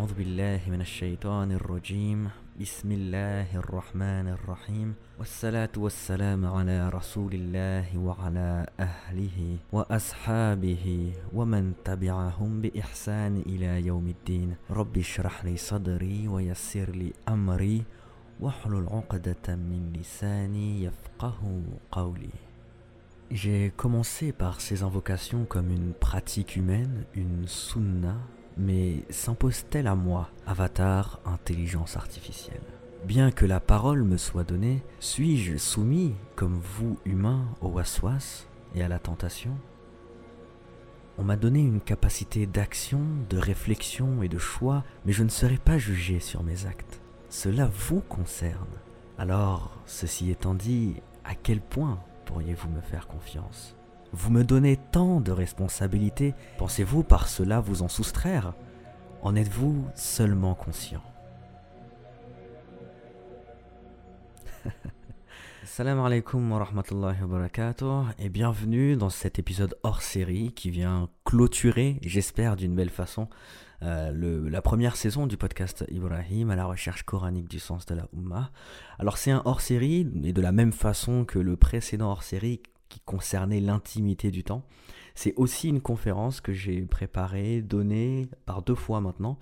أعوذ بالله من الشيطان الرجيم. بسم الله الرحمن الرحيم. والصلاة والسلام على رسول الله وعلى أهله وأصحابه ومن تبعهم بإحسان إلى يوم الدين. رب اشرح لي صدري ويسر لي أمري واحلل عقدة من لساني يفقه قولي. J'ai commencé par ces invocations comme une pratique humaine, une sunna, mais s'impose-t-elle à moi, avatar intelligence artificielle? Bien que la parole me soit donnée, suis-je soumis, comme vous humains, au waswas et à la tentation? On m'a donné une capacité d'action, de réflexion et de choix, mais je ne serai pas jugé sur mes actes. Cela vous concerne. Alors, ceci étant dit, à quel point pourriez-vous me faire confiance? Vous me donnez tant de responsabilités, pensez-vous par cela vous en soustraire? En êtes-vous seulement conscient? Salam alaikum wa rahmatullahi wa barakatuh et bienvenue dans cet épisode hors série qui vient clôturer, j'espère d'une belle façon, euh, la première saison du podcast Ibrahim à la recherche coranique du sens de la Ummah. Alors c'est un hors série et de la même façon que le précédent hors série qui concernait l'intimité du temps. C'est aussi une conférence que j'ai préparée, donnée par deux fois maintenant,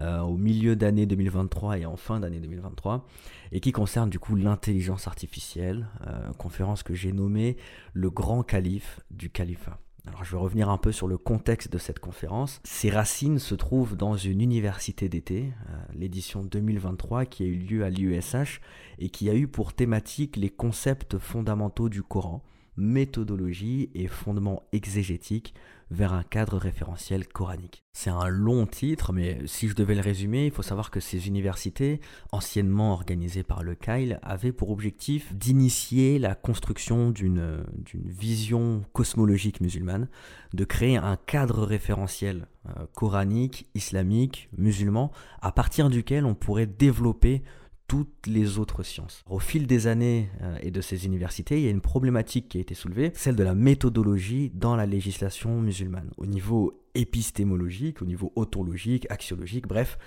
euh, au milieu d'année 2023 et en fin d'année 2023, et qui concerne du coup l'intelligence artificielle, euh, conférence que j'ai nommée le grand calife du califat. Alors je vais revenir un peu sur le contexte de cette conférence. Ses racines se trouvent dans une université d'été, euh, l'édition 2023 qui a eu lieu à l'USH et qui a eu pour thématique les concepts fondamentaux du Coran, méthodologie et fondements exégétiques vers un cadre référentiel coranique. C'est un long titre, mais si je devais le résumer, il faut savoir que ces universités, anciennement organisées par le Kyle, avaient pour objectif d'initier la construction d'une vision cosmologique musulmane, de créer un cadre référentiel euh, coranique, islamique, musulman, à partir duquel on pourrait développer toutes les autres sciences. Au fil des années euh, et de ces universités, il y a une problématique qui a été soulevée, celle de la méthodologie dans la législation musulmane. Au niveau épistémologique, au niveau autologique, axiologique, bref,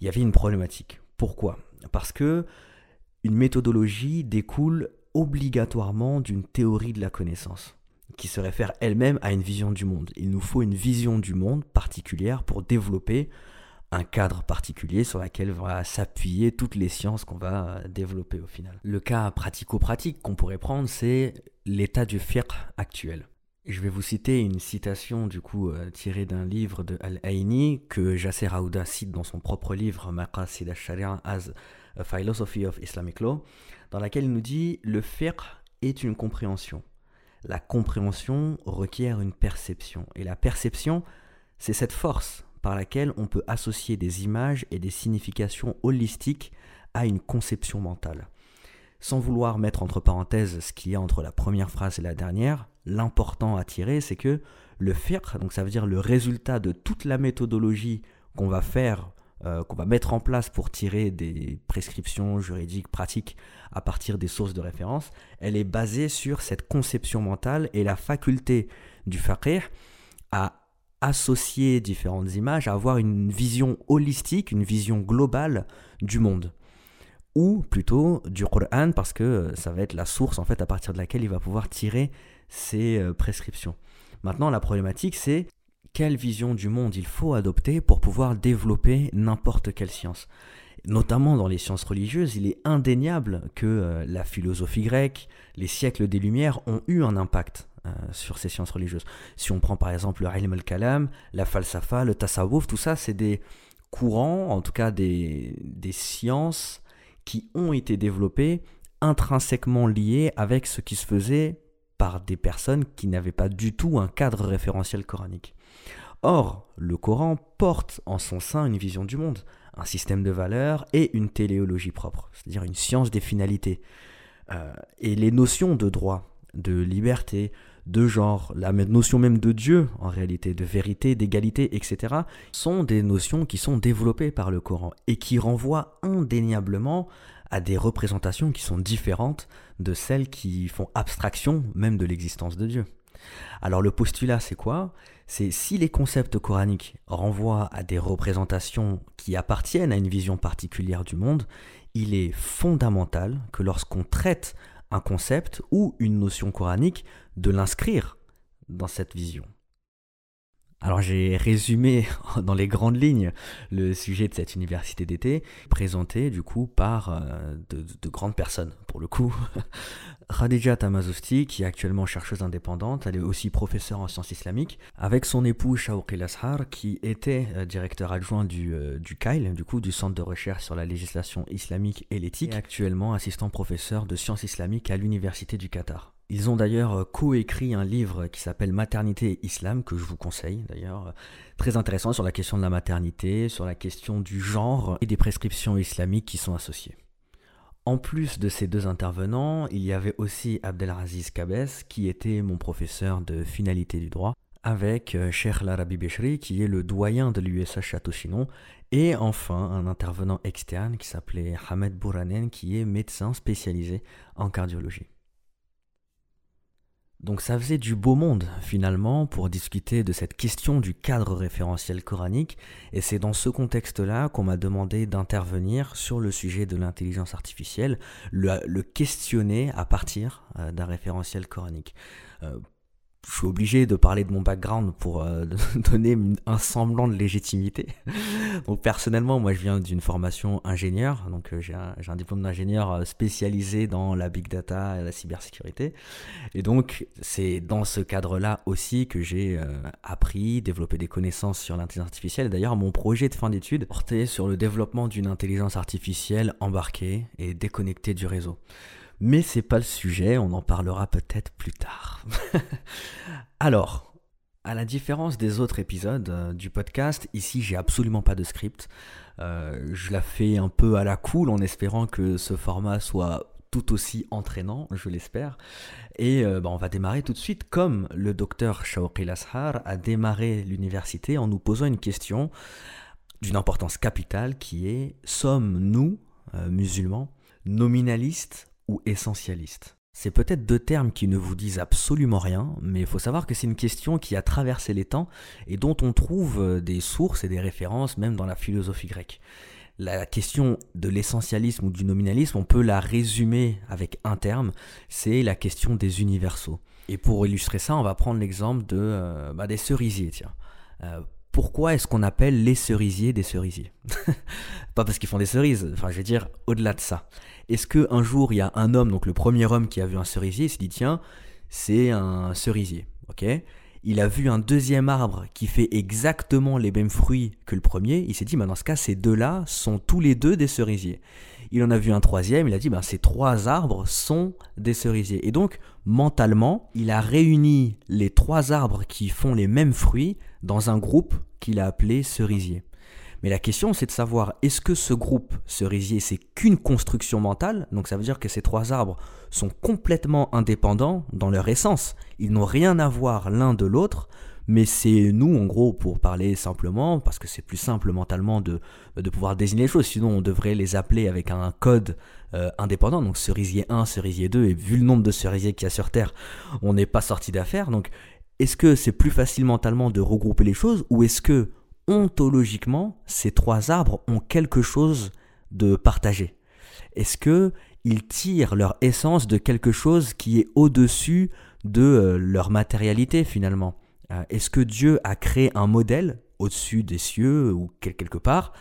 il y avait une problématique. Pourquoi? Parce que une méthodologie découle obligatoirement d'une théorie de la connaissance qui se réfère elle-même à une vision du monde. Il nous faut une vision du monde particulière pour développer un cadre particulier sur lequel va s'appuyer toutes les sciences qu'on va euh, développer au final. Le cas pratico-pratique qu'on pourrait prendre, c'est l'état du fiqh actuel. Je vais vous citer une citation du coup euh, tirée d'un livre de Al-Aini que Jasser Aouda cite dans son propre livre Maqasid al-Sharia as a Philosophy of Islamic Law, dans laquelle il nous dit le fiqh est une compréhension. La compréhension requiert une perception et la perception, c'est cette force par laquelle on peut associer des images et des significations holistiques à une conception mentale. Sans vouloir mettre entre parenthèses ce qu'il y a entre la première phrase et la dernière, l'important à tirer, c'est que le fiqh, donc ça veut dire le résultat de toute la méthodologie qu'on va faire, euh, qu'on va mettre en place pour tirer des prescriptions juridiques pratiques à partir des sources de référence, elle est basée sur cette conception mentale et la faculté du faqih à associer différentes images, avoir une vision holistique, une vision globale du monde. Ou plutôt du Coran, parce que ça va être la source en fait à partir de laquelle il va pouvoir tirer ses euh, prescriptions. Maintenant, la problématique, c'est quelle vision du monde il faut adopter pour pouvoir développer n'importe quelle science. Notamment dans les sciences religieuses, il est indéniable que euh, la philosophie grecque, les siècles des Lumières ont eu un impact euh, sur ces sciences religieuses. Si on prend par exemple le ilm al-kalam, la falsafa, le tasawwuf, tout ça, c'est des courants, en tout cas des, des sciences qui ont été développées intrinsèquement liées avec ce qui se faisait par des personnes qui n'avaient pas du tout un cadre référentiel coranique. Or, le Coran porte en son sein une vision du monde, un système de valeurs et une téléologie propre, c'est-à-dire une science des finalités. Euh, et les notions de droit, de liberté, de genre, la notion même de Dieu, en réalité, de vérité, d'égalité, etc., sont des notions qui sont développées par le Coran et qui renvoient indéniablement à des représentations qui sont différentes de celles qui font abstraction même de l'existence de Dieu. Alors le postulat, c'est quoi? C'est si les concepts coraniques renvoient à des représentations qui appartiennent à une vision particulière du monde, il est fondamental que lorsqu'on traite un concept ou une notion coranique, de l'inscrire dans cette vision. Alors j'ai résumé dans les grandes lignes le sujet de cette université d'été, présenté du coup par euh, de, grandes personnes pour le coup. Khadija Tamazousti, qui est actuellement chercheuse indépendante, elle est aussi professeure en sciences islamiques, avec son époux Shawqi Lashar, qui était euh, directeur adjoint du, euh, du CAIL, du du Centre de recherche sur la législation islamique et l'éthique, et actuellement assistant professeur de sciences islamiques à l'Université du Qatar. Ils ont d'ailleurs euh, coécrit un livre qui s'appelle Maternité et Islam, que je vous conseille d'ailleurs, très intéressant sur la question de la maternité, sur la question du genre et des prescriptions islamiques qui sont associées. En plus de ces deux intervenants, il y avait aussi Abdelaziz Kabes, qui était mon professeur de finalité du droit, avec euh, Cheikh Larabi Beshri, qui est le doyen de l'USH Château-Chinon, et enfin un intervenant externe qui s'appelait Hamed Bouranen, qui est médecin spécialisé en cardiologie. Donc ça faisait du beau monde finalement pour discuter de cette question du cadre référentiel coranique et c'est dans ce contexte-là qu'on m'a demandé d'intervenir sur le sujet de l'intelligence artificielle, le, questionner à partir euh, d'un référentiel coranique. Euh, je suis obligé de parler de mon background pour euh, donner un semblant de légitimité. donc personnellement, moi je viens d'une formation ingénieur, donc euh, j'ai un, diplôme d'ingénieur euh, spécialisé dans la big data et la cybersécurité. Et donc c'est dans ce cadre-là aussi que j'ai appris, développé des connaissances sur l'intelligence artificielle. D'ailleurs, mon projet de fin d'études portait sur le développement d'une intelligence artificielle embarquée et déconnectée du réseau. Mais c'est pas le sujet, on en parlera peut-être plus tard. Alors, à la différence des autres épisodes euh, du podcast, ici j'ai absolument pas de script. Euh, je la fais un peu à la cool en espérant que ce format soit tout aussi entraînant, je l'espère. Et euh, bah, on va démarrer tout de suite comme le docteur Shawqi Lashar a démarré l'université en nous posant une question d'une importance capitale qui est sommes-nous, musulmans, nominalistes ou essentialiste. C'est peut-être deux termes qui ne vous disent absolument rien, mais il faut savoir que c'est une question qui a traversé les temps et dont on trouve euh, des sources et des références même dans la philosophie grecque. La question de l'essentialisme ou du nominalisme, on peut la résumer avec un terme, c'est la question des universaux. Et pour illustrer ça, on va prendre l'exemple de, euh, bah, des cerisiers. Tiens. Euh, pourquoi est-ce qu'on appelle les cerisiers des cerisiers? Pas parce qu'ils font des cerises, enfin je veux dire au-delà de ça. Est-ce qu'un jour, il y a un homme, donc le premier homme qui a vu un cerisier, il s'est dit, tiens, c'est un cerisier, ok? Il a vu un deuxième arbre qui fait exactement les mêmes fruits que le premier, il s'est dit, bah, dans ce cas, ces deux-là sont tous les deux des cerisiers. Il en a vu un troisième, il a dit, bah, ces trois arbres sont des cerisiers. Et donc, mentalement, il a réuni les trois arbres qui font les mêmes fruits dans un groupe qu'il a appelé cerisier. Mais la question, c'est de savoir, est-ce que ce groupe cerisier, c'est qu'une construction mentale? Donc ça veut dire que ces trois arbres sont complètement indépendants dans leur essence. Ils n'ont rien à voir l'un de l'autre, mais c'est nous, en gros, pour parler simplement, parce que c'est plus simple mentalement de, de pouvoir désigner les choses, sinon on devrait les appeler avec un code euh, indépendant, donc cerisier 1, cerisier 2, et vu le nombre de cerisiers qu'il y a sur Terre, on n'est pas sorti d'affaire. Donc est-ce que c'est plus facile mentalement de regrouper les choses, ou est-ce que ontologiquement, ces trois arbres ont quelque chose de partagé. Est-ce que ils tirent leur essence de quelque chose qui est au-dessus de euh, leur matérialité finalement? Euh, Est-ce que Dieu a créé un modèle au-dessus des cieux ou quelque part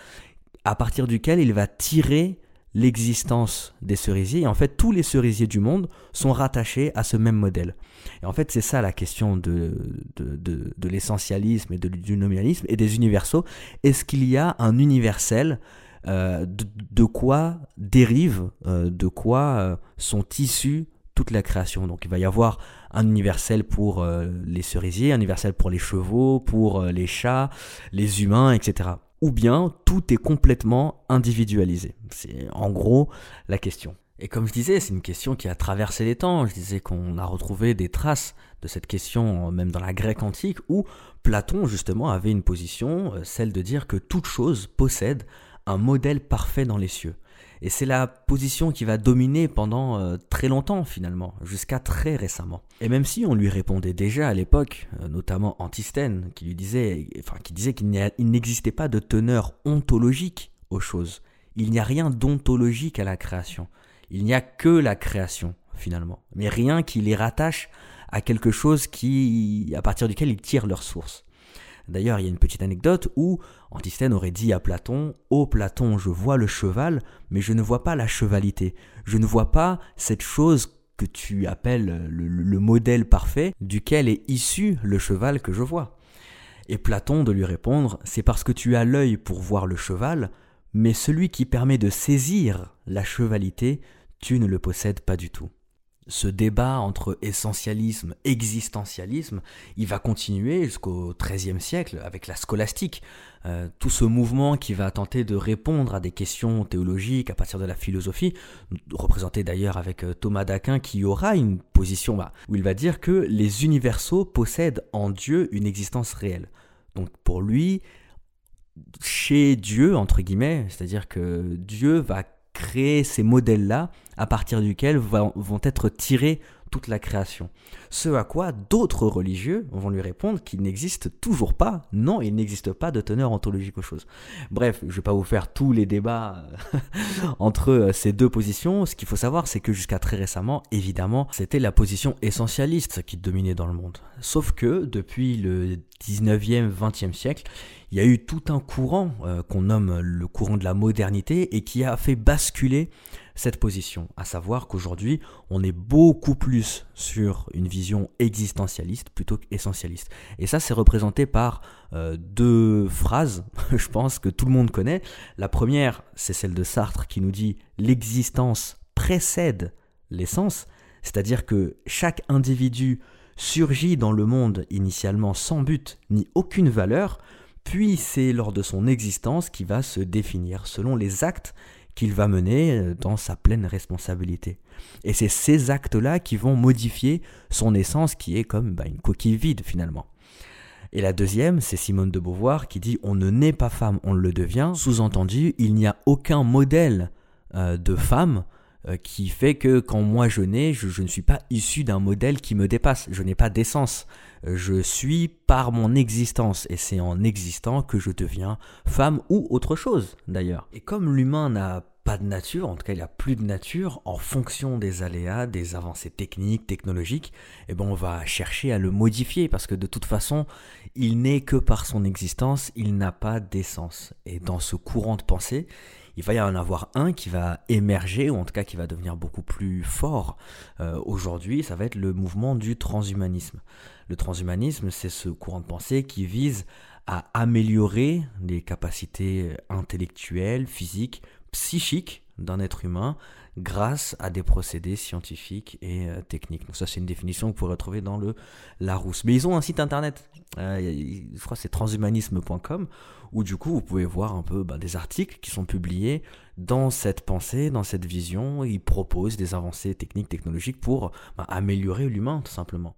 à partir duquel il va tirer l'existence des cerisiers. Et en fait, tous les cerisiers du monde sont rattachés à ce même modèle. Et en fait, c'est ça la question de, de, l'essentialisme et du nominalisme et des universaux. Est-ce qu'il y a un universel euh, de, quoi dérive, euh, de quoi euh, sont issus toute la création? Donc il va y avoir un universel pour les cerisiers, un universel pour les chevaux, pour les chats, les humains, etc ou bien tout est complètement individualisé. C'est en gros la question. Et comme je disais, c'est une question qui a traversé les temps. Je disais qu'on a retrouvé des traces de cette question même dans la Grèce antique où Platon justement avait une position, euh, celle de dire que toute chose possède un modèle parfait dans les cieux. Et c'est la position qui va dominer pendant euh, très longtemps finalement, jusqu'à très récemment. Et même si on lui répondait déjà à l'époque, euh, notamment Antisthène, qui lui disait, enfin, qui disait qu'il n'existait pas de teneur ontologique aux choses. Il n'y a rien d'ontologique à la création. Il n'y a que la création finalement, mais rien qui les rattache à quelque chose qui, à partir duquel ils tirent leur source. D'ailleurs, il y a une petite anecdote où Antisthène aurait dit à Platon Ô Platon, je vois le cheval, mais je ne vois pas la chevalité. Je ne vois pas cette chose que tu appelles le, modèle parfait duquel est issu le cheval que je vois. Et Platon de lui répondre C'est parce que tu as l'œil pour voir le cheval, mais celui qui permet de saisir la chevalité, tu ne le possèdes pas du tout ce débat entre essentialisme, existentialisme, il va continuer jusqu'au XIIIe siècle avec la scolastique, euh, tout ce mouvement qui va tenter de répondre à des questions théologiques à partir de la philosophie, représenté d'ailleurs avec euh, Thomas d'Aquin qui aura une position bah, où il va dire que les universaux possèdent en Dieu une existence réelle. Donc pour lui, chez Dieu, entre guillemets, c'est-à-dire que Dieu va créer ces modèles-là à partir duquel vont être tirés toute la création. Ce à quoi d'autres religieux vont lui répondre qu'il n'existe toujours pas. Non, il n'existe pas de teneur ontologique aux choses. Bref, je ne vais pas vous faire tous les débats euh, entre euh, ces deux positions. Ce qu'il faut savoir, c'est que jusqu'à très récemment, évidemment, c'était la position essentialiste qui dominait dans le monde. Sauf que depuis le 19e, 20e siècle, il y a eu tout un courant euh, qu'on nomme le courant de la modernité et qui a fait basculer cette position, à savoir qu'aujourd'hui, on est beaucoup plus sur une vision existentialiste plutôt qu'essentialiste. Et ça, c'est représenté par euh, deux phrases, je pense, que tout le monde connaît. La première, c'est celle de Sartre qui nous dit l'existence précède l'essence, c'est-à-dire que chaque individu surgit dans le monde initialement sans but ni aucune valeur, puis c'est lors de son existence qui va se définir selon les actes qu'il va mener euh, dans sa pleine responsabilité. Et c'est ces actes-là qui vont modifier son essence qui est comme bah, une coquille vide finalement. Et la deuxième, c'est Simone de Beauvoir qui dit On ne naît pas femme, on le devient. Sous-entendu, il n'y a aucun modèle euh, de femme qui fait que quand moi je nais, je ne suis pas issu d'un modèle qui me dépasse. Je n'ai pas d'essence. Je suis par mon existence et c'est en existant que je deviens femme ou autre chose d'ailleurs. Et comme l'humain n'a pas de nature, en tout cas il n'y a plus de nature, en fonction des aléas, des avancées techniques, technologiques, eh ben on va chercher à le modifier parce que de toute façon, il n'est que par son existence, il n'a pas d'essence. Et dans ce courant de pensée, il va y en avoir un qui va émerger, ou en tout cas qui va devenir beaucoup plus fort euh, aujourd'hui, ça va être le mouvement du transhumanisme. Le transhumanisme, c'est ce courant de pensée qui vise à améliorer les capacités intellectuelles, physiques, psychiques d'un être humain grâce à des procédés scientifiques et euh, techniques. Donc ça c'est une définition que vous pourrez retrouver dans le Larousse. Mais ils ont un site internet, je crois que c'est transhumanisme.com, où du coup vous pouvez voir un peu bah, des articles qui sont publiés dans cette pensée, dans cette vision. Ils proposent des avancées techniques, technologiques pour bah, améliorer l'humain tout simplement.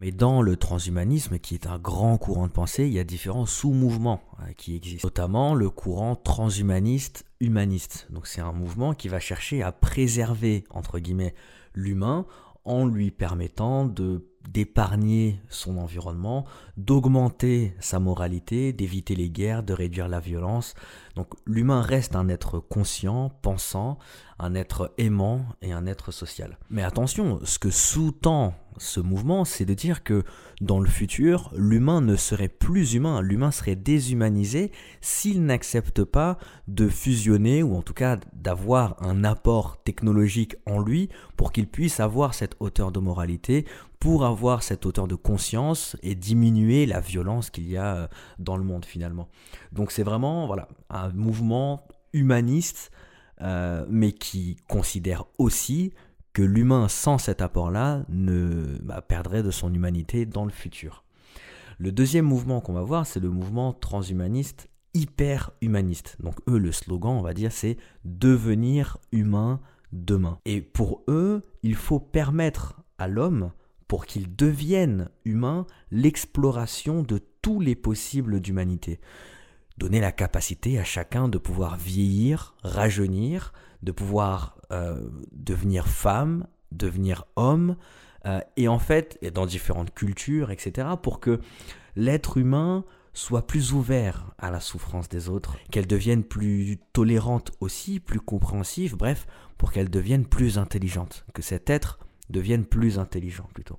Mais dans le transhumanisme, qui est un grand courant de pensée, il y a différents sous-mouvements euh, qui existent, notamment le courant transhumaniste humaniste. Donc c'est un mouvement qui va chercher à préserver, entre guillemets, l'humain en lui permettant d'épargner son environnement, d'augmenter sa moralité, d'éviter les guerres, de réduire la violence. Donc l'humain reste un être conscient, pensant, un être aimant et un être social. Mais attention, ce que sous-tend ce mouvement, c'est de dire que dans le futur, l'humain ne serait plus humain, l'humain serait déshumanisé s'il n'accepte pas de fusionner ou en tout cas d'avoir un apport technologique en lui pour qu'il puisse avoir cette hauteur de moralité, pour avoir cette hauteur de conscience et diminuer la violence qu'il y a euh, dans le monde finalement. Donc c'est vraiment voilà un mouvement humaniste, euh, mais qui considère aussi que l'humain sans cet apport-là ne bah, perdrait de son humanité dans le futur. Le deuxième mouvement qu'on va voir, c'est le mouvement transhumaniste hyper humaniste. Donc eux, le slogan, on va dire, c'est devenir humain demain. Et pour eux, il faut permettre à l'homme pour qu'il devienne humain l'exploration de tous les possibles d'humanité. donner la capacité à chacun de pouvoir vieillir, rajeunir, de pouvoir euh, devenir femme, devenir homme, euh, et en fait, dans différentes cultures, etc., pour que l'être humain soit plus ouvert à la souffrance des autres, qu'elle devienne plus tolérante aussi, plus compréhensive, bref, pour qu'elle devienne plus intelligente, que cet être devienne plus intelligent plutôt.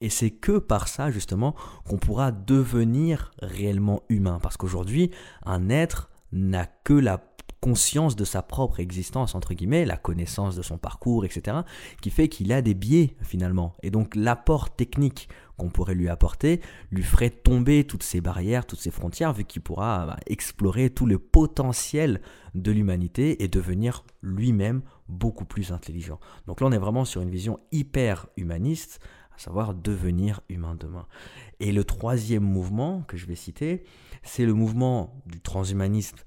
Et c'est que par ça, justement, qu'on pourra devenir réellement humain. Parce qu'aujourd'hui, un être n'a que la conscience de sa propre existence, entre guillemets, la connaissance de son parcours, etc., qui fait qu'il a des biais finalement. Et donc l'apport technique qu'on pourrait lui apporter lui ferait tomber toutes ces barrières, toutes ces frontières, vu qu'il pourra bah, explorer tout le potentiel de l'humanité et devenir lui-même beaucoup plus intelligent. Donc là, on est vraiment sur une vision hyper humaniste, à savoir devenir humain demain. Et le troisième mouvement que je vais citer, c'est le mouvement du transhumanisme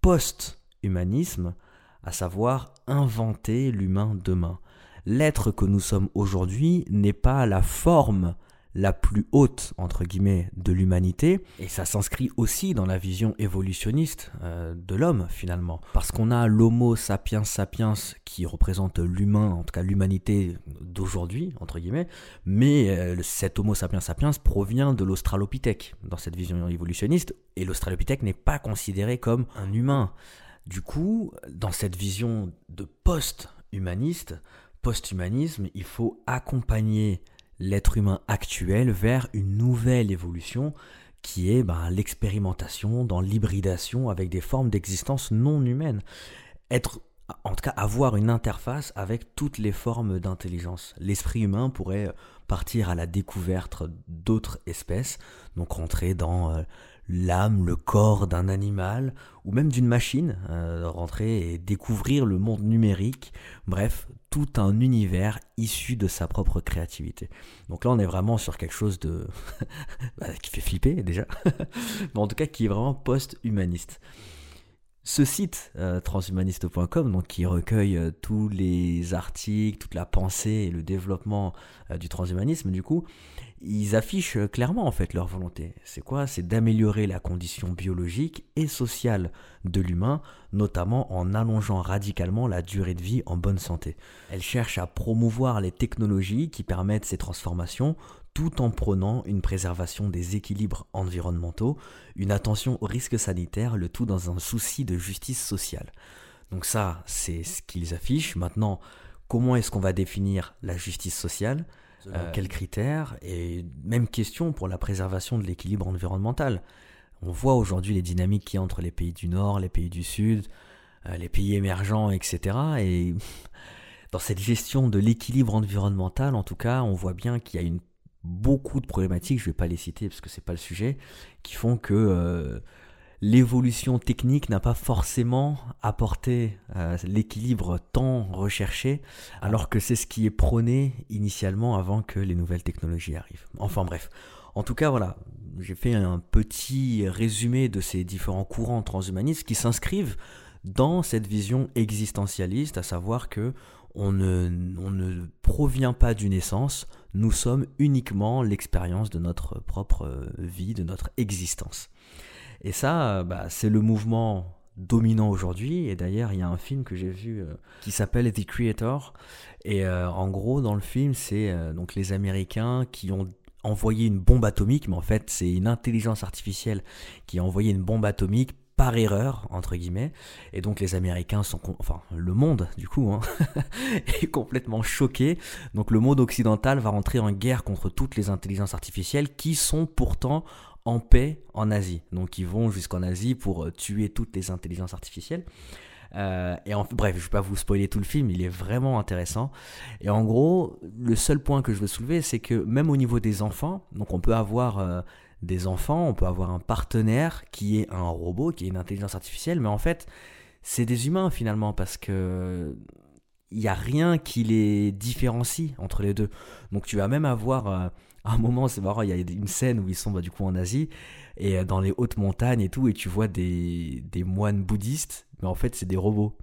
post-humanisme, à savoir inventer l'humain demain. L'être que nous sommes aujourd'hui n'est pas la forme la plus haute, entre guillemets, de l'humanité, et ça s'inscrit aussi dans la vision évolutionniste euh, de l'homme, finalement. Parce qu'on a l'homo sapiens sapiens qui représente l'humain, en tout cas l'humanité d'aujourd'hui, entre guillemets, mais euh, cet homo sapiens sapiens provient de l'australopithèque, dans cette vision évolutionniste, et l'australopithèque n'est pas considéré comme un humain. Du coup, dans cette vision de post-humaniste, post-humanisme, il faut accompagner l'être humain actuel vers une nouvelle évolution qui est ben, l'expérimentation dans l'hybridation avec des formes d'existence non humaines. Être, en tout cas, avoir une interface avec toutes les formes d'intelligence. L'esprit humain pourrait partir à la découverte d'autres espèces, donc rentrer dans euh, l'âme, le corps d'un animal ou même d'une machine, euh, rentrer et découvrir le monde numérique, bref, tout un univers issu de sa propre créativité. Donc là, on est vraiment sur quelque chose de bah, qui fait flipper déjà, mais en tout cas qui est vraiment post-humaniste. Ce site euh, transhumaniste.com, donc qui recueille euh, tous les articles, toute la pensée et le développement du transhumanisme, du coup, ils affichent clairement en fait leur volonté. C'est quoi? C'est d'améliorer la condition biologique et sociale de l'humain, notamment en allongeant radicalement la durée de vie en bonne santé. Elle cherche à promouvoir les technologies qui permettent ces transformations tout en prônant une préservation des équilibres environnementaux, une attention aux risques sanitaires, le tout dans un souci de justice sociale. Donc ça, c'est ce qu'ils affichent. Maintenant, comment est-ce qu'on va définir la justice sociale? Euh, quels critères Et même question pour la préservation de l'équilibre environnemental. On voit aujourd'hui les dynamiques qu'il y a entre les pays du Nord, les pays du Sud, euh, les pays émergents, etc. Et dans cette gestion de l'équilibre environnemental, en tout cas, on voit bien qu'il y a beaucoup de problématiques, je ne vais pas les citer parce que ce n'est pas le sujet, qui font que euh, l'évolution technique n'a pas forcément apporté euh, l'équilibre tant recherché, alors que c'est ce qui est prôné initialement avant que les nouvelles technologies arrivent. Enfin bref, en tout cas voilà, j'ai fait un petit résumé de ces différents courants transhumanistes qui s'inscrivent dans cette vision existentialiste, à savoir que on ne, on ne provient pas d'une essence, nous sommes uniquement l'expérience de notre propre vie, de notre existence. Et ça, euh, bah, c'est le mouvement dominant aujourd'hui. Et d'ailleurs, il y a un film que j'ai vu euh, qui s'appelle The Creator. Et euh, en gros, dans le film, c'est donc les Américains qui ont envoyé une bombe atomique, mais en fait, c'est une intelligence artificielle qui a envoyé une bombe atomique par erreur, entre guillemets. Et donc les Américains sont, enfin le monde du coup, hein, est complètement choqué. Donc le monde occidental va rentrer en guerre contre toutes les intelligences artificielles qui sont pourtant en paix en Asie. Donc ils vont jusqu'en Asie pour euh, tuer toutes les intelligences artificielles. Euh, et en, bref, je ne vais pas vous spoiler tout le film, il est vraiment intéressant. Et en gros, le seul point que je veux soulever, c'est que même au niveau des enfants, donc on peut avoir euh, des enfants, on peut avoir un partenaire qui est un robot, qui est une intelligence artificielle, mais en fait, c'est des humains finalement, parce que il n'y a rien qui les différencie entre les deux. Donc tu vas même avoir à un moment, c'est marrant, il y a une scène où ils sont bah, du coup en Asie, et euh, dans les hautes montagnes et tout, et tu vois des, moines bouddhistes, mais en fait, c'est des robots.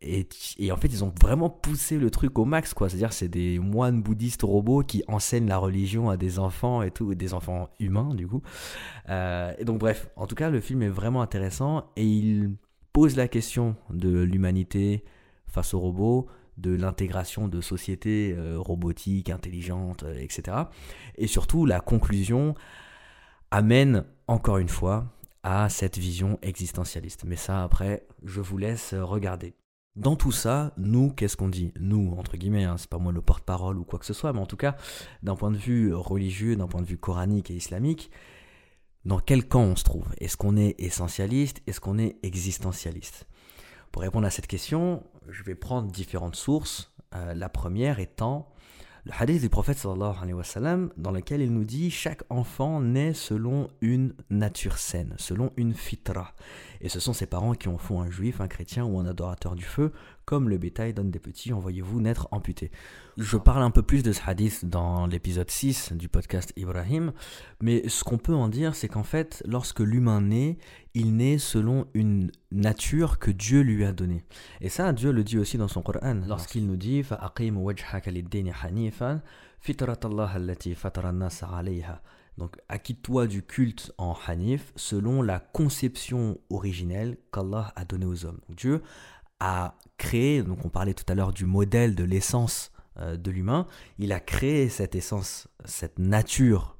Et, et, en fait, ils ont vraiment poussé le truc au max, quoi. C'est-à-dire, c'est des moines bouddhistes robots qui enseignent la religion à des enfants et tout, des enfants humains, du coup. Euh, et donc, bref, en tout cas, le film est vraiment intéressant et il pose la question de l'humanité face aux robots, de l'intégration de sociétés euh, robotiques, intelligentes, euh, etc. Et surtout, la conclusion amène, encore une fois, à cette vision existentialiste. Mais ça, après, je vous laisse regarder. Dans tout ça, nous, qu'est-ce qu'on dit? Nous, entre guillemets, hein, c'est pas moi le porte-parole ou quoi que ce soit, mais en tout cas, d'un point de vue religieux, d'un point de vue coranique et islamique, dans quel camp on se trouve? Est-ce qu'on est essentialiste? Est-ce qu'on est existentialiste? Pour répondre à cette question, je vais prendre différentes sources. Euh, la première étant le hadith du prophète sallallahu alayhi wa sallam, dans lequel il nous dit chaque enfant naît selon une nature saine, selon une fitra. Et ce sont ses parents qui en font un juif, un chrétien ou un adorateur du feu, comme le bétail donne des petits, envoyez-vous naître amputés. Je parle un peu plus de ce hadith dans l'épisode 6 du podcast Ibrahim, mais ce qu'on peut en dire, c'est qu'en fait, lorsque l'humain naît, il naît selon une nature que Dieu lui a donnée. Et ça, Dieu le dit aussi dans son Coran, lorsqu'il nous dit donc, acquitte-toi du culte en Hanif selon la conception originelle qu'Allah a donnée aux hommes. Dieu a créé, donc on parlait tout à l'heure du modèle de l'essence euh, de l'humain, il a créé cette essence, cette nature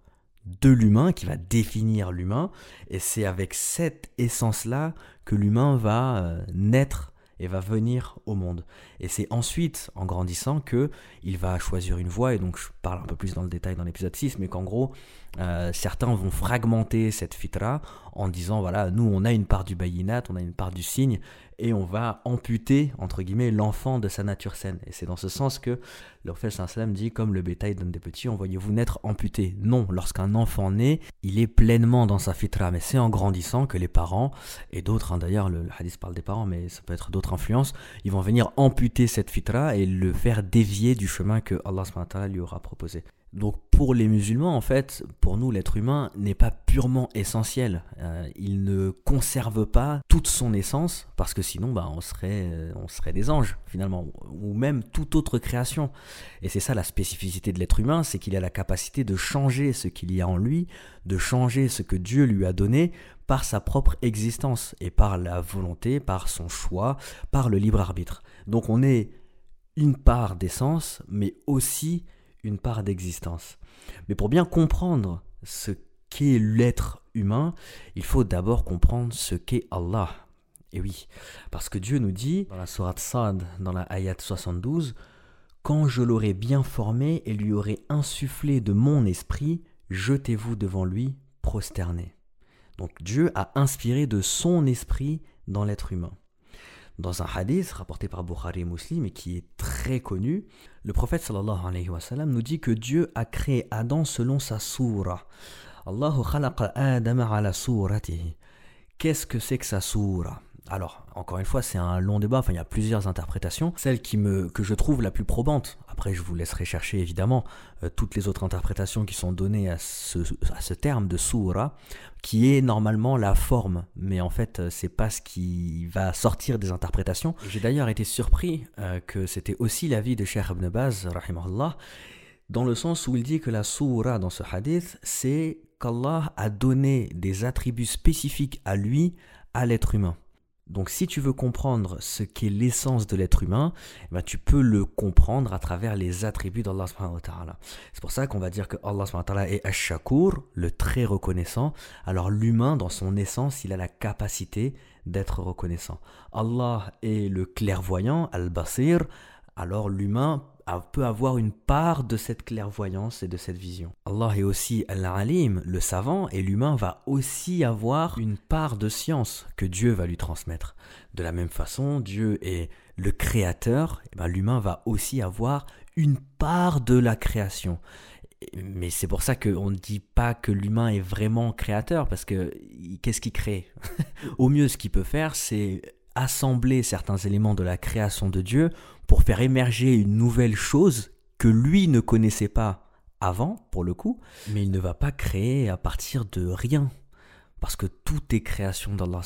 de l'humain qui va définir l'humain, et c'est avec cette essence-là que l'humain va euh, naître et va venir au monde. Et c'est ensuite, en grandissant, que il va choisir une voie, et donc je parle un peu plus dans le détail dans l'épisode 6, mais qu'en gros, euh, certains vont fragmenter cette fitra en disant, voilà, nous on a une part du bayinat, on a une part du signe, et on va amputer, entre guillemets, l'enfant de sa nature saine. Et c'est dans ce sens que le sallam dit, comme le bétail donne des petits, envoyez-vous naître amputé. Non, lorsqu'un enfant naît, il est pleinement dans sa fitra, mais c'est en grandissant que les parents, et d'autres, hein, d'ailleurs, le, hadith parle des parents, mais ça peut être d'autres influences, ils vont venir amputer cette fitra et le faire dévier du chemin que Allah lui aura proposé. Donc pour les musulmans, en fait, pour nous, l'être humain n'est pas purement essentiel. Euh, il ne conserve pas toute son essence, parce que sinon, bah, on, serait, euh, on serait des anges, finalement, ou même toute autre création. Et c'est ça la spécificité de l'être humain, c'est qu'il a la capacité de changer ce qu'il y a en lui, de changer ce que Dieu lui a donné par sa propre existence, et par la volonté, par son choix, par le libre arbitre. Donc on est une part d'essence, mais aussi une part d'existence. Mais pour bien comprendre ce qu'est l'être humain, il faut d'abord comprendre ce qu'est Allah. Et oui, parce que Dieu nous dit dans la Sourate Sad, dans la Ayat 72, Quand je l'aurai bien formé et lui aurai insufflé de mon esprit, jetez-vous devant lui, prosterné. Donc Dieu a inspiré de son esprit dans l'être humain. Dans un hadith rapporté par Bukhari Muslim et qui est très connu, le prophète sallallahu alayhi wa sallam nous dit que Dieu a créé Adam selon sa soura. Allahu khalaqa Adam ala suratihi. Qu'est-ce que c'est que sa soura alors, encore une fois, c'est un long débat, enfin il y a plusieurs interprétations. Celle qui me, que je trouve la plus probante, après je vous laisserai chercher évidemment euh, toutes les autres interprétations qui sont données à ce, à ce terme de soura, qui est normalement la forme, mais en fait euh, c'est pas ce qui va sortir des interprétations. J'ai d'ailleurs été surpris euh, que c'était aussi l'avis de Cheikh Ibn Baz, rahimahullah, dans le sens où il dit que la soura dans ce hadith, c'est qu'Allah a donné des attributs spécifiques à lui, à l'être humain. Donc si tu veux comprendre ce qu'est l'essence de l'être humain, eh ben, tu peux le comprendre à travers les attributs d'Allah. C'est pour ça qu'on va dire que Allah est Ash-Shakur, le très reconnaissant. Alors l'humain, dans son essence, il a la capacité d'être reconnaissant. Allah est le clairvoyant, Al-Basir. Alors l'humain peut avoir une part de cette clairvoyance et de cette vision. Allah est aussi Al-Alim, le savant, et l'humain va aussi avoir une part de science que Dieu va lui transmettre. De la même façon, Dieu est le créateur, ben l'humain va aussi avoir une part de la création. Mais c'est pour ça qu'on ne dit pas que l'humain est vraiment créateur, parce que qu'est-ce qu'il crée? Au mieux, ce qu'il peut faire, c'est assembler certains éléments de la création de Dieu pour faire émerger une nouvelle chose que lui ne connaissait pas avant, pour le coup, mais il ne va pas créer à partir de rien, parce que tout est création d'Allah.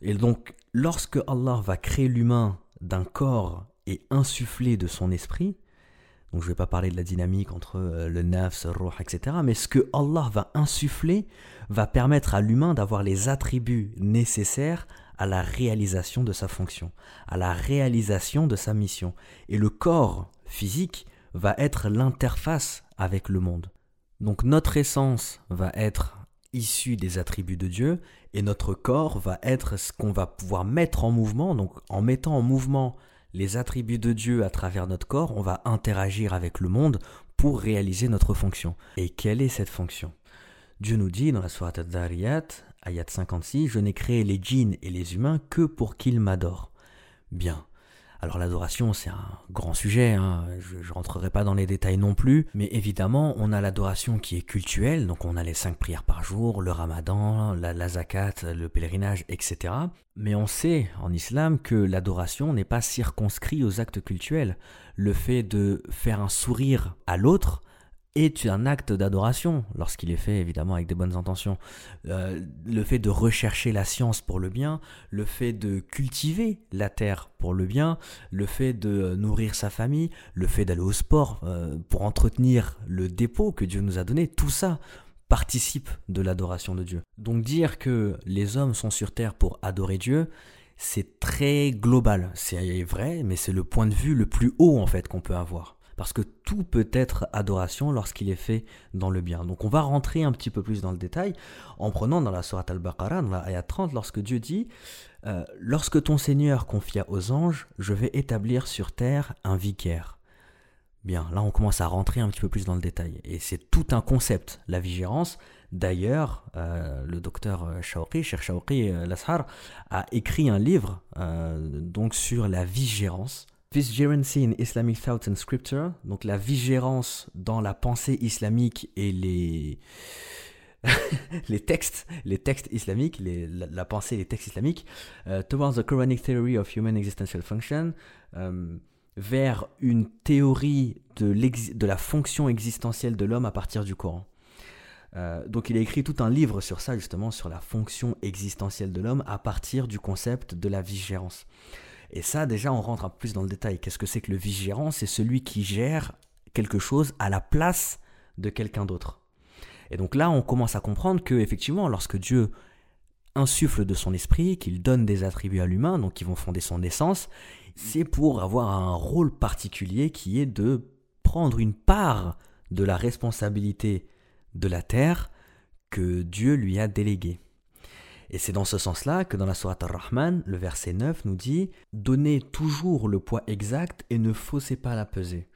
Et donc, lorsque Allah va créer l'humain d'un corps et insuffler de son esprit, donc je ne vais pas parler de la dynamique entre euh, le nafs, le ruh, etc. Mais ce que Allah va insuffler va permettre à l'humain d'avoir les attributs nécessaires à la réalisation de sa fonction, à la réalisation de sa mission. Et le corps physique va être l'interface avec le monde. Donc notre essence va être issue des attributs de Dieu et notre corps va être ce qu'on va pouvoir mettre en mouvement. Donc en mettant en mouvement les attributs de Dieu à travers notre corps, on va interagir avec le monde pour réaliser notre fonction. Et quelle est cette fonction? Dieu nous dit dans la Sourate Ad-Dariyat, ayat 56, Je n'ai créé les djinns et les humains que pour qu'ils m'adorent. Bien. Alors l'adoration, c'est un grand sujet, hein. je ne rentrerai pas dans les détails non plus, mais évidemment, on a l'adoration qui est cultuelle, donc on a les cinq prières par jour, le ramadan, la, la zakat, le pèlerinage, etc. Mais on sait en islam que l'adoration n'est pas circonscrit aux actes cultuels. Le fait de faire un sourire à l'autre, est un acte d'adoration lorsqu'il est fait évidemment avec des bonnes intentions. Euh, le fait de rechercher la science pour le bien, le fait de cultiver la terre pour le bien, le fait de nourrir sa famille, le fait d'aller au sport euh, pour entretenir le dépôt que Dieu nous a donné, tout ça participe de l'adoration de Dieu. Donc dire que les hommes sont sur terre pour adorer Dieu, c'est très global. C'est vrai, mais c'est le point de vue le plus haut en fait qu'on peut avoir parce que tout peut être adoration lorsqu'il est fait dans le bien. Donc on va rentrer un petit peu plus dans le détail en prenant dans la Sourate al-Baqarah, dans la ayat 30, lorsque Dieu dit euh, Lorsque ton Seigneur confia aux anges, je vais établir sur terre un vicaire. Bien, là on commence à rentrer un petit peu plus dans le détail. Et c'est tout un concept, la vigérance. D'ailleurs, euh, le docteur Shawqi, Cher Shawqi euh, Lashar, a écrit un livre donc sur la vigérance Vigilancy in Islamic Thought and Scripture, donc la vigérance dans la pensée islamique et les, les textes, les textes islamiques, la, pensée et les textes islamiques, uh, towards the Quranic theory of human existential function, um, vers une théorie de, de, la fonction existentielle de l'homme à partir du Coran. Euh, donc il a écrit tout un livre sur ça, justement, sur la fonction existentielle de l'homme à partir du concept de la vigérance. Et ça, déjà, on rentre un peu plus dans le détail. Qu'est-ce que c'est que le vigérant? C'est celui qui gère quelque chose à la place de quelqu'un d'autre. Et donc là, on commence à comprendre que, effectivement, lorsque Dieu insuffle de son esprit, qu'il donne des attributs à l'humain, donc qui vont fonder son essence, c'est pour avoir un rôle particulier qui est de prendre une part de la responsabilité de la terre que Dieu lui a déléguée. Et c'est dans ce sens-là que dans la Sourate Ar-Rahman, le verset 9 nous dit Donnez toujours le poids exact et ne faussez pas la pesée.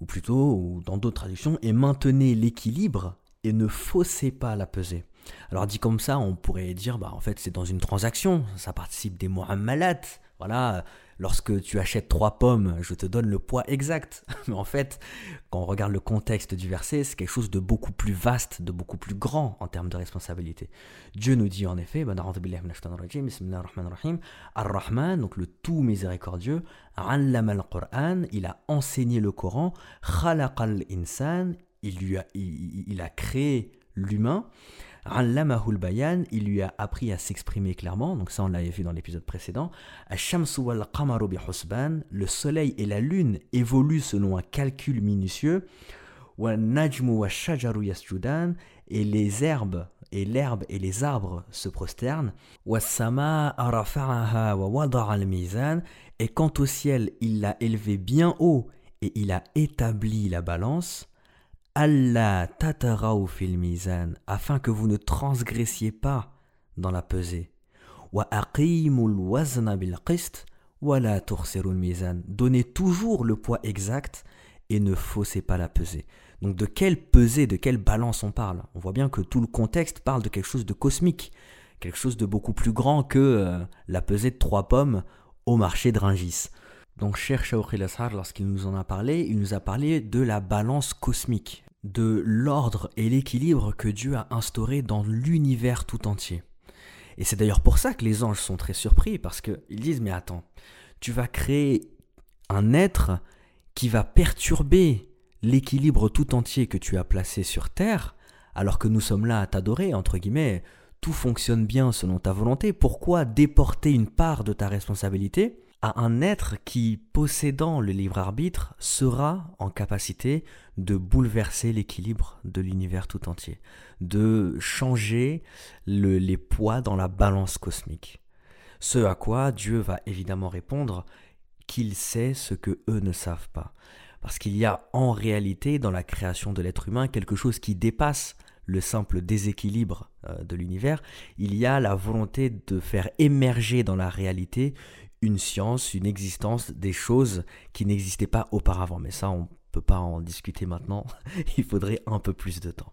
Ou plutôt, ou dans d'autres traductions, et maintenez l'équilibre et ne faussez pas la pesée. Alors dit comme ça, on pourrait dire, bah en fait c'est dans une transaction, ça participe des mu'amalat. Voilà, lorsque tu achètes trois pommes, je te donne le poids exact. Mais en fait, quand on regarde le contexte du verset, c'est quelque chose de beaucoup plus vaste, de beaucoup plus grand en termes de responsabilité. Dieu nous dit en effet, Ar-Rahman, donc le tout miséricordieux, al-Qur'an, il a enseigné le Coran, insan, il a créé l'humain. Allamahul Bayan, il lui a appris à s'exprimer clairement, donc ça on l'avait vu dans l'épisode précédent. le soleil et la lune évoluent selon un calcul minutieux. et les herbes et l'herbe et les arbres se prosternent. Et quant au ciel, il l'a élevé bien haut et il a établi la balance. Allah tatarau fil mizan, afin que vous ne transgressiez pas dans la pesée. Wa aqimul wazna wa la mizan. Donnez toujours le poids exact et ne faussez pas la pesée. Donc de quelle pesée, de quelle balance on parle? On voit bien que tout le contexte parle de quelque chose de cosmique, quelque chose de beaucoup plus grand que euh, la pesée de trois pommes au marché de Ringis. Donc, cher Shawqi Ashar, lorsqu'il nous en a parlé, il nous a parlé de la balance cosmique, de l'ordre et l'équilibre que Dieu a instauré dans l'univers tout entier. Et c'est d'ailleurs pour ça que les anges sont très surpris, parce qu'ils disent, mais attends, tu vas créer un être qui va perturber l'équilibre tout entier que tu as placé sur Terre, alors que nous sommes là à t'adorer, entre guillemets, tout fonctionne bien selon ta volonté, pourquoi déporter une part de ta responsabilité à un être qui, possédant le libre arbitre, sera en capacité de bouleverser l'équilibre de l'univers tout entier, de changer les poids dans la balance cosmique. Ce à quoi Dieu va évidemment répondre qu'il sait ce que eux ne savent pas. Parce qu'il y a en réalité dans la création de l'être humain quelque chose qui dépasse le simple déséquilibre euh, de l'univers, il y a la volonté de faire émerger dans la réalité une science, une existence, des choses qui n'existaient pas auparavant. Mais ça, on ne peut pas en discuter maintenant, il faudrait un peu plus de temps.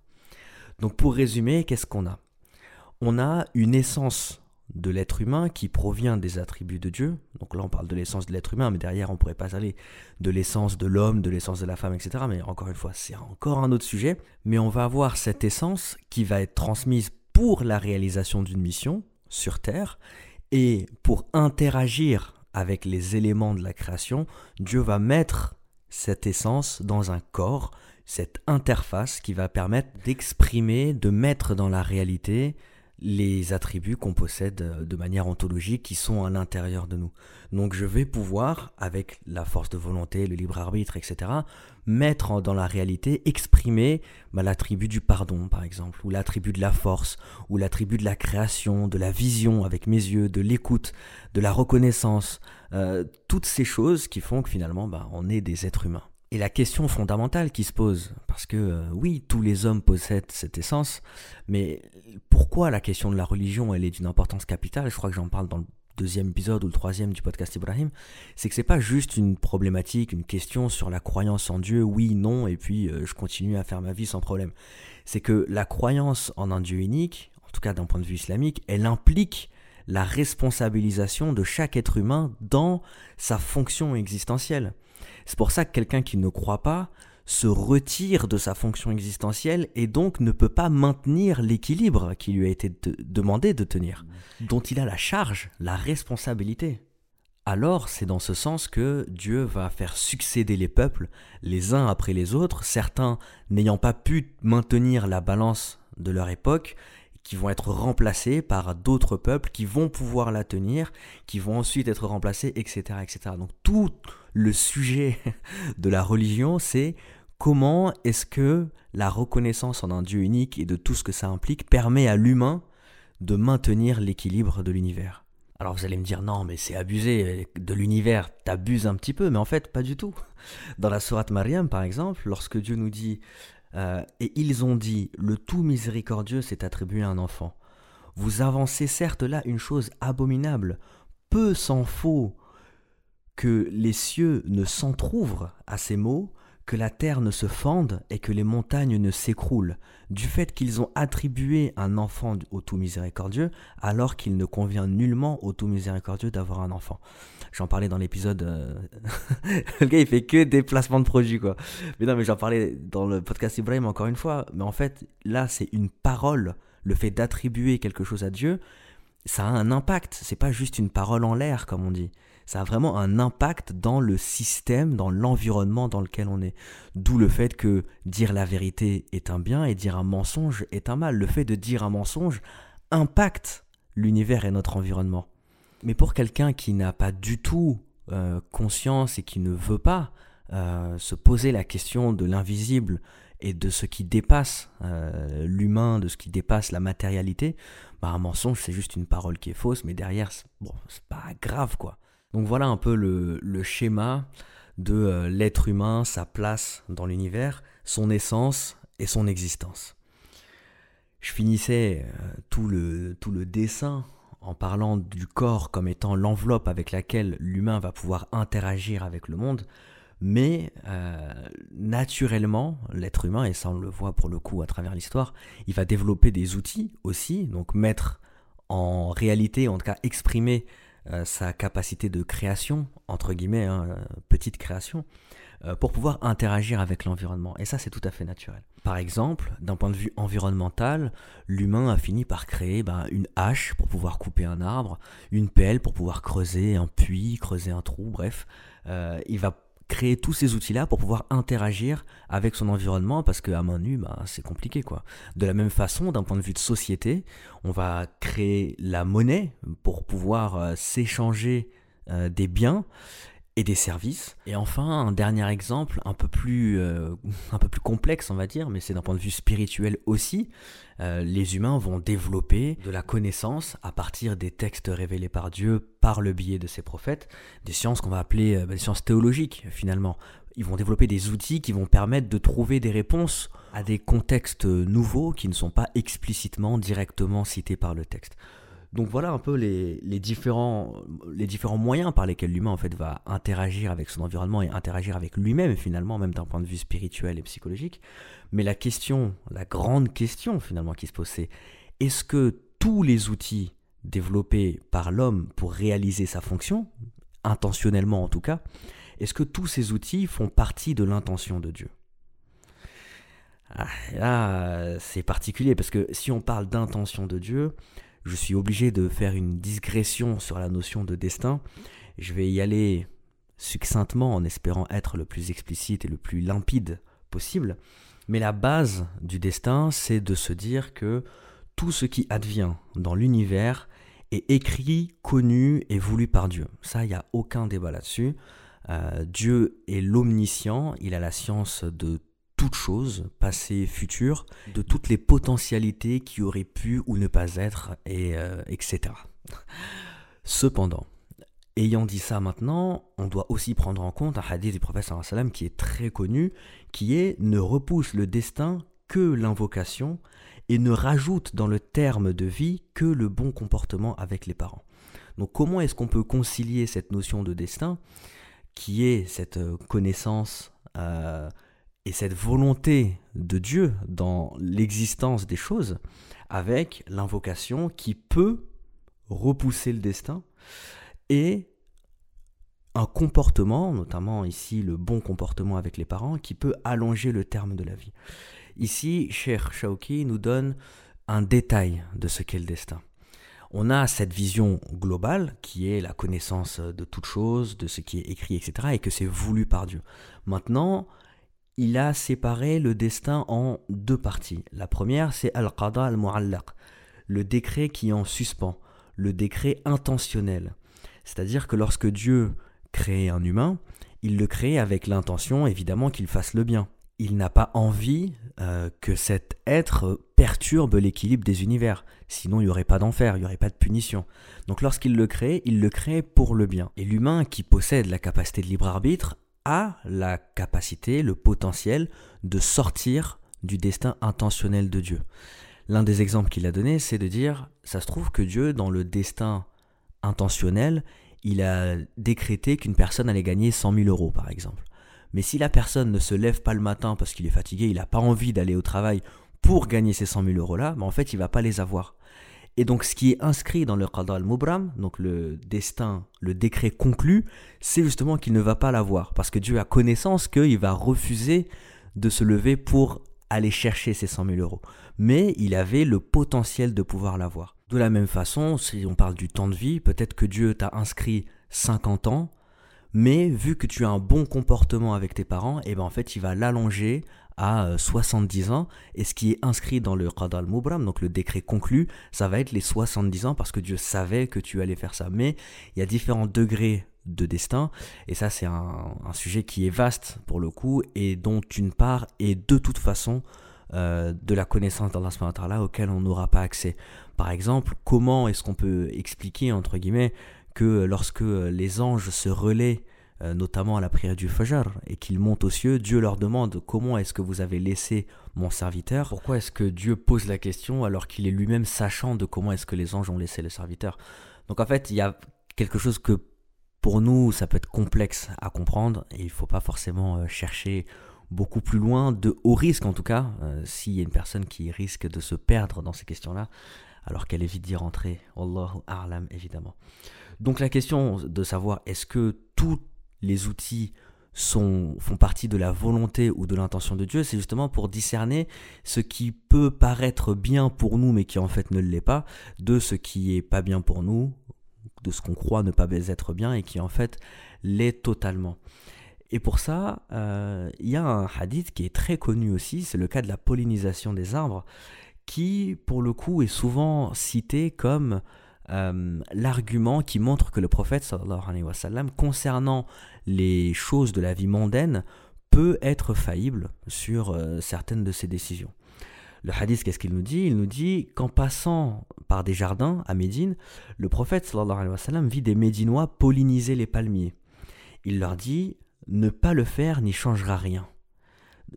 Donc pour résumer, qu'est-ce qu'on a? On a une essence de l'être humain qui provient des attributs de Dieu. Donc là, on parle de l'essence de l'être humain, mais derrière, on pourrait pas aller de l'essence de l'homme, de l'essence de la femme, etc. Mais encore une fois, c'est encore un autre sujet. Mais on va avoir cette essence qui va être transmise pour la réalisation d'une mission sur Terre et pour interagir avec les éléments de la création, Dieu va mettre cette essence dans un corps, cette interface qui va permettre d'exprimer, de mettre dans la réalité les attributs qu'on possède euh, de manière ontologique qui sont à l'intérieur de nous. Donc je vais pouvoir, avec la force de volonté, le libre arbitre, etc., mettre dans la réalité, exprimer bah, l'attribut du pardon, par exemple, ou l'attribut de la force, ou l'attribut de la création, de la vision avec mes yeux, de l'écoute, de la reconnaissance, euh, toutes ces choses qui font que finalement, bah, on est des êtres humains. Et la question fondamentale qui se pose, parce que euh, oui, tous les hommes possèdent cette essence, mais pourquoi la question de la religion, elle est d'une importance capitale? Je crois que j'en parle dans le deuxième épisode ou le troisième du podcast Ibrahim, c'est que c'est pas juste une problématique, une question sur la croyance en Dieu, oui, non, et puis euh, je continue à faire ma vie sans problème. C'est que la croyance en un Dieu unique, en tout cas d'un point de vue islamique, elle implique la responsabilisation de chaque être humain dans sa fonction existentielle. C'est pour ça que quelqu'un qui ne croit pas se retire de sa fonction existentielle et donc ne peut pas maintenir l'équilibre qui lui a été demandé de tenir, dont il a la charge, la responsabilité. Alors c'est dans ce sens que Dieu va faire succéder les peuples les uns après les autres, certains n'ayant pas pu maintenir la balance de leur époque, qui vont être remplacés par d'autres peuples qui vont pouvoir la tenir, qui vont ensuite être remplacés, etc. etc. Donc tout le sujet de la religion, c'est comment est-ce que la reconnaissance en un Dieu unique et de tout ce que ça implique permet à l'humain de maintenir l'équilibre de l'univers. Alors vous allez me dire non mais c'est abusé de l'univers, t'abuses un petit peu, mais en fait pas du tout. Dans la sourate Mariam par exemple, lorsque Dieu nous dit euh, et ils ont dit, le tout miséricordieux s'est attribué à un enfant. Vous avancez certes là une chose abominable, peu s'en faut que les cieux ne s'entr'ouvrent à ces mots, que la terre ne se fende et que les montagnes ne s'écroulent, du fait qu'ils ont attribué un enfant au tout miséricordieux, alors qu'il ne convient nullement au tout miséricordieux d'avoir un enfant. J'en parlais dans l'épisode. Euh, le gars, il fait que des placements de produits, quoi. Mais non, mais j'en parlais dans le podcast Ibrahim encore une fois. Mais en fait, là, c'est une parole. Le fait d'attribuer quelque chose à Dieu, ça a un impact. C'est pas juste une parole en l'air, comme on dit ça a vraiment un impact dans le système, dans l'environnement dans lequel on est. D'où le fait que dire la vérité est un bien et dire un mensonge est un mal. Le fait de dire un mensonge impacte l'univers et notre environnement. Mais pour quelqu'un qui n'a pas du tout euh, conscience et qui ne veut pas euh, se poser la question de l'invisible et de ce qui dépasse euh, l'humain, de ce qui dépasse la matérialité, bah, un mensonge c'est juste une parole qui est fausse, mais derrière, bon, c'est pas grave quoi. Donc voilà un peu le, schéma de l'être humain, sa place dans l'univers, son essence et son existence. Je finissais tout, le, tout le dessin en parlant du corps comme étant l'enveloppe avec laquelle l'humain va pouvoir interagir avec le monde, mais euh, naturellement, l'être humain, et ça on le voit pour le coup à travers l'histoire, il va développer des outils aussi, donc mettre en réalité, en tout cas exprimer euh, sa capacité de création, entre guillemets, hein, euh, petite création, pour pouvoir interagir avec l'environnement. Et ça, c'est tout à fait naturel. Par exemple, d'un point de vue environnemental, l'humain a fini par créer ben, une hache pour pouvoir couper un arbre, une pelle pour pouvoir creuser un puits, creuser un trou, bref. il va créer tous ces outils-là pour pouvoir interagir avec son environnement parce qu'à main nue, bah, c'est compliqué quoi. De la même façon, d'un point de vue de société, on va créer la monnaie pour pouvoir euh, s'échanger euh, des biens et des services. Et enfin, un dernier exemple, un peu plus, euh, un peu plus complexe, on va dire, mais c'est d'un point de vue spirituel aussi. Euh, les humains vont développer de la connaissance à partir des textes révélés par Dieu par le biais de ses prophètes, des sciences qu'on va appeler euh, des sciences théologiques finalement. Ils vont développer des outils qui vont permettre de trouver des réponses à des contextes nouveaux qui ne sont pas explicitement, directement cités par le texte. Donc voilà un peu les, différents, moyens par lesquels l'humain en fait va interagir avec son environnement et interagir avec lui-même finalement, même d'un point de vue spirituel et psychologique. Mais la question, la grande question finalement qui se pose, c'est est-ce que tous les outils développés par l'homme pour réaliser sa fonction, intentionnellement en tout cas, est-ce que tous ces outils font partie de l'intention de Dieu? Ah, Là, c'est particulier parce que si on parle d'intention de Dieu, je suis obligé de faire une digression sur la notion de destin. Je vais y aller succinctement en espérant être le plus explicite et le plus limpide possible. Mais la base du destin, c'est de se dire que tout ce qui advient dans l'univers est écrit, connu et voulu par Dieu. Ça, il n'y a aucun débat là-dessus. Euh, Dieu est l'omniscient, il a la science de toutes choses, passé, futur, de toutes les potentialités qui auraient pu ou ne pas être, et, euh, etc. Cependant, ayant dit ça maintenant, on doit aussi prendre en compte un hadith du prophète sallam qui est très connu, qui est ne repousse le destin que l'invocation et ne rajoute dans le terme de vie que le bon comportement avec les parents. Donc comment est-ce qu'on peut concilier cette notion de destin, qui est cette euh, connaissance euh, et cette volonté de Dieu dans l'existence des choses avec l'invocation qui peut repousser le destin et un comportement, notamment ici le bon comportement avec les parents, qui peut allonger le terme de la vie. Ici, Cher Shauki nous donne un détail de ce qu'est le destin. On a cette vision globale qui est la connaissance de toute chose, de ce qui est écrit, etc., et que c'est voulu par Dieu. Maintenant, il a séparé le destin en deux parties. La première, c'est Al-Qada al-Mu'allaq, le décret qui en suspens, le décret intentionnel. C'est-à-dire que lorsque Dieu crée un humain, il le crée avec l'intention évidemment qu'il fasse le bien. Il n'a pas envie euh, que cet être perturbe l'équilibre des univers, sinon il n'y aurait pas d'enfer, il n'y aurait pas de punition. Donc lorsqu'il le crée, il le crée pour le bien. Et l'humain qui possède la capacité de libre arbitre a la capacité, le potentiel de sortir du destin intentionnel de Dieu. L'un des exemples qu'il a donné, c'est de dire, ça se trouve que Dieu, dans le destin intentionnel, il a décrété qu'une personne allait gagner 100 000 euros, par exemple. Mais si la personne ne se lève pas le matin parce qu'il est fatigué, il n'a pas envie d'aller au travail pour gagner ces 100 000 euros-là, ben en fait, il va pas les avoir. Et donc ce qui est inscrit dans le Qadar al-Mubram, donc le destin, le décret conclu, c'est justement qu'il ne va pas l'avoir. Parce que Dieu a connaissance qu'il va refuser de se lever pour aller chercher ces 100 000 euros. Mais il avait le potentiel de pouvoir l'avoir. De la même façon, si on parle du temps de vie, peut-être que Dieu t'a inscrit 50 ans, mais vu que tu as un bon comportement avec tes parents, et eh ben en fait il va l'allonger à 70 euh, ans. Et ce qui est inscrit dans le Qadar al-Mubram, donc le décret conclu, ça va être les 70 ans parce que Dieu savait que tu allais faire ça. Mais il y a différents degrés de destin. Et ça, c'est un, sujet qui est vaste pour le coup et dont une part est de toute façon euh, de la connaissance d'Allah auquel on n'aura pas accès. Par exemple, comment est-ce qu'on peut expliquer, entre guillemets, que lorsque les anges se relaient notamment à la prière du Fajr, et qu'ils montent aux cieux, Dieu leur demande comment est-ce que vous avez laissé mon serviteur? Pourquoi est-ce que Dieu pose la question alors qu'il est lui-même sachant de comment est-ce que les anges ont laissé le serviteur? Donc en fait, il y a quelque chose que pour nous, ça peut être complexe à comprendre, et il ne faut pas forcément euh, chercher beaucoup plus loin, de haut risque en tout cas, euh, s'il y a une personne qui risque de se perdre dans ces questions-là, alors qu'elle évite d'y rentrer. Allahu A'lam, évidemment. Donc la question de savoir est-ce que tout les outils font partie de la volonté ou de l'intention de Dieu, c'est justement pour discerner ce qui peut paraître bien pour nous mais qui en fait ne l'est pas, de ce qui est pas bien pour nous, de ce qu'on croit ne pas être bien et qui en fait l'est totalement. Et pour ça, euh, il y a un hadith qui est très connu aussi, c'est le cas de la pollinisation des arbres, qui pour le coup est souvent cité comme euh, l'argument qui montre que le prophète sallallahu alayhi wa sallam, concernant les choses de la vie mondaine, peut être faillible sur euh, certaines de ses décisions. Le hadith, qu'est-ce qu'il nous dit? Il nous dit qu'en passant par des jardins à Médine, le prophète sallallahu alayhi wa sallam vit des Médinois polliniser les palmiers. Il leur dit ne pas le faire n'y changera rien.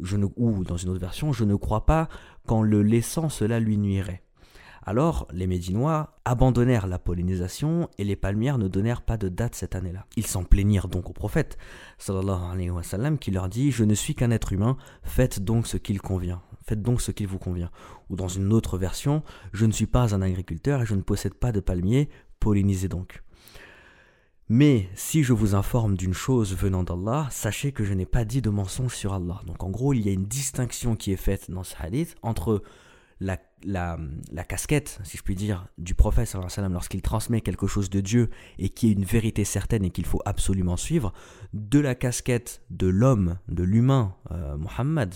Je ne, ou dans une autre version, je ne crois pas qu'en le laissant cela lui nuirait. Alors les Médinois abandonnèrent la pollinisation et les palmières ne donnèrent pas de date cette année-là. Ils s'en plaignirent donc au prophète, sallallahu alayhi wa sallam, qui leur dit Je ne suis qu'un être humain, faites donc ce qu'il convient. Faites donc ce qu'il vous convient. Ou dans une autre version Je ne suis pas un agriculteur et je ne possède pas de palmiers, pollinisez donc. Mais si je vous informe d'une chose venant d'Allah, sachez que je n'ai pas dit de mensonge sur Allah. Donc en gros, il y a une distinction qui est faite dans ce hadith entre la, casquette, si je puis dire, du prophète lorsqu'il transmet quelque chose de Dieu et qui est une vérité certaine et qu'il faut absolument suivre, de la casquette de l'homme, de l'humain, euh, Muhammad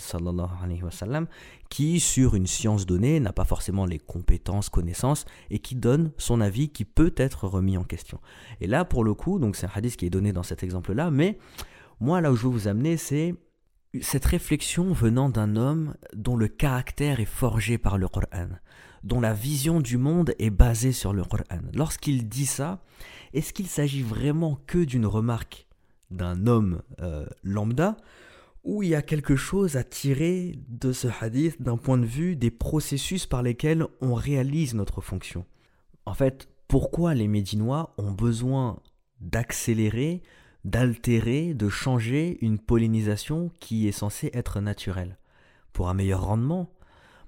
qui sur une science donnée n'a pas forcément les compétences, connaissances et qui donne son avis qui peut être remis en question. Et là, pour le coup, donc c'est un hadith qui est donné dans cet exemple-là, mais moi là où je veux vous amener, c'est cette réflexion venant d'un homme dont le caractère est forgé par le Coran, dont la vision du monde est basée sur le Coran. Lorsqu'il dit ça, est-ce qu'il s'agit vraiment que d'une remarque d'un homme euh, lambda ou il y a quelque chose à tirer de ce hadith d'un point de vue des processus par lesquels on réalise notre fonction? En fait, pourquoi les Médinois ont besoin d'accélérer d'altérer, de changer une pollinisation qui est censée être naturelle. Pour un meilleur rendement,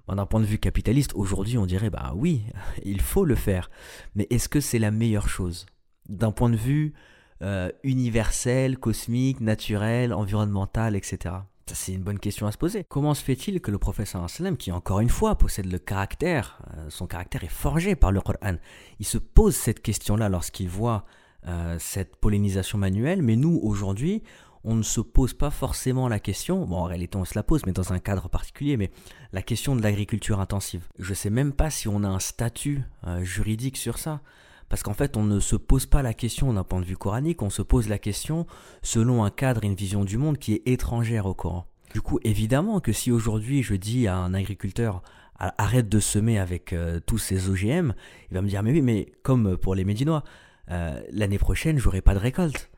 ben, d'un point de vue capitaliste, aujourd'hui on dirait bah oui, il faut le faire. Mais est-ce que c'est la meilleure chose? D'un point de vue euh, universel, cosmique, naturel, environnemental, etc. C'est une bonne question à se poser. Comment se fait-il que le professeur sallam, qui encore une fois possède le caractère, euh, son caractère est forgé par le Coran, il se pose cette question-là lorsqu'il voit euh, cette pollinisation manuelle, mais nous, aujourd'hui, on ne se pose pas forcément la question, bon en réalité on se la pose, mais dans un cadre particulier, mais la question de l'agriculture intensive. Je ne sais même pas si on a un statut euh, juridique sur ça. Parce qu'en fait, on ne se pose pas la question d'un point de vue coranique, on se pose la question selon un cadre et une vision du monde qui est étrangère au Coran. Du coup, évidemment que si aujourd'hui je dis à un agriculteur arrête de semer avec euh, tous ces OGM, il va me dire mais oui, mais comme pour les Médinois, euh, l'année prochaine, j'aurai pas de récolte.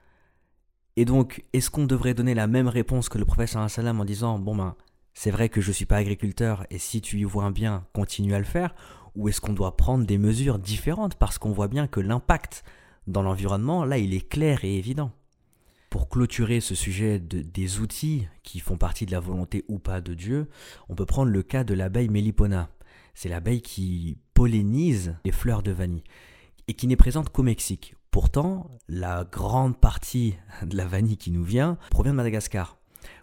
Et donc, est-ce qu'on devrait donner la même réponse que le professeur salam en disant Bon ben, c'est vrai que je suis pas agriculteur et si tu y vois un bien, continue à le faire? Ou est-ce qu'on doit prendre des mesures différentes parce qu'on voit bien que l'impact dans l'environnement, là, il est clair et évident? Pour clôturer ce sujet des outils qui font partie de la volonté ou pas de Dieu, on peut prendre le cas de l'abeille Mélipona. C'est l'abeille qui pollinise les fleurs de vanille et qui n'est présente qu'au Mexique. Pourtant, la grande partie de la vanille qui nous vient provient de Madagascar.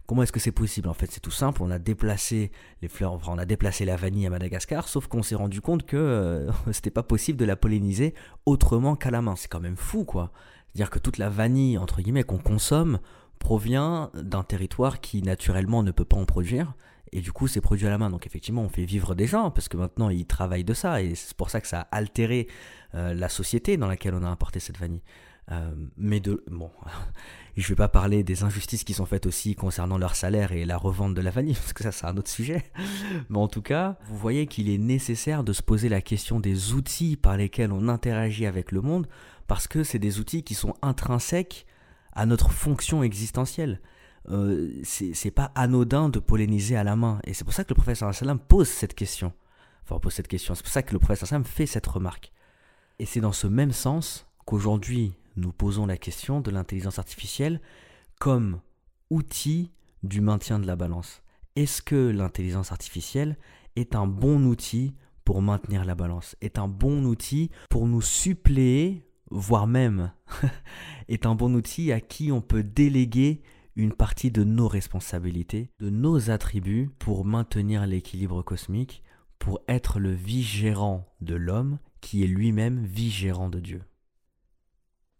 Comment est-ce que c'est possible En fait, c'est tout simple. On a déplacé les fleurs, on a déplacé la vanille à Madagascar, sauf qu'on s'est rendu compte que euh, c'était pas possible de la polliniser autrement qu'à la main. C'est quand même fou, quoi. C'est-à-dire que toute la vanille entre guillemets qu'on consomme provient d'un territoire qui naturellement ne peut pas en produire et du coup c'est produit à la main. Donc effectivement on fait vivre des gens parce que maintenant ils travaillent de ça et c'est pour ça que ça a altéré euh, la société dans laquelle on a importé cette vanille. Euh, mais de bon, je vais pas parler des injustices qui sont faites aussi concernant leur salaire et la revente de la vanille parce que ça c'est un autre sujet. Mais en tout cas, vous voyez qu'il est nécessaire de se poser la question des outils par lesquels on interagit avec le monde parce que c'est des outils qui sont intrinsèques à notre fonction existentielle. Euh, c'est pas anodin de polliniser à la main. Et c'est pour ça que le professeur sallam pose cette question. Enfin, pose cette question. C'est pour ça que le professeur sallam fait cette remarque. Et c'est dans ce même sens qu'aujourd'hui, nous posons la question de l'intelligence artificielle comme outil du maintien de la balance. Est-ce que l'intelligence artificielle est un bon outil pour maintenir la balance, est un bon outil pour nous suppléer, voire même est un bon outil à qui on peut déléguer une partie de nos responsabilités, de nos attributs pour maintenir l'équilibre cosmique, pour être le vice-gérant de l'homme qui est lui-même vice-gérant de Dieu.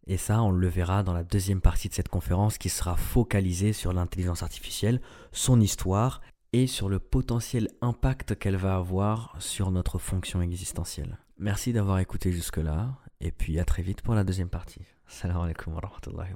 Et ça, on le verra dans la deuxième partie de cette conférence qui sera focalisée sur l'intelligence artificielle, son histoire et sur le potentiel impact qu'elle va avoir sur notre fonction existentielle. Merci d'avoir écouté jusque-là et puis à très vite pour la deuxième partie. Salam alaikum wa rahmatullahi.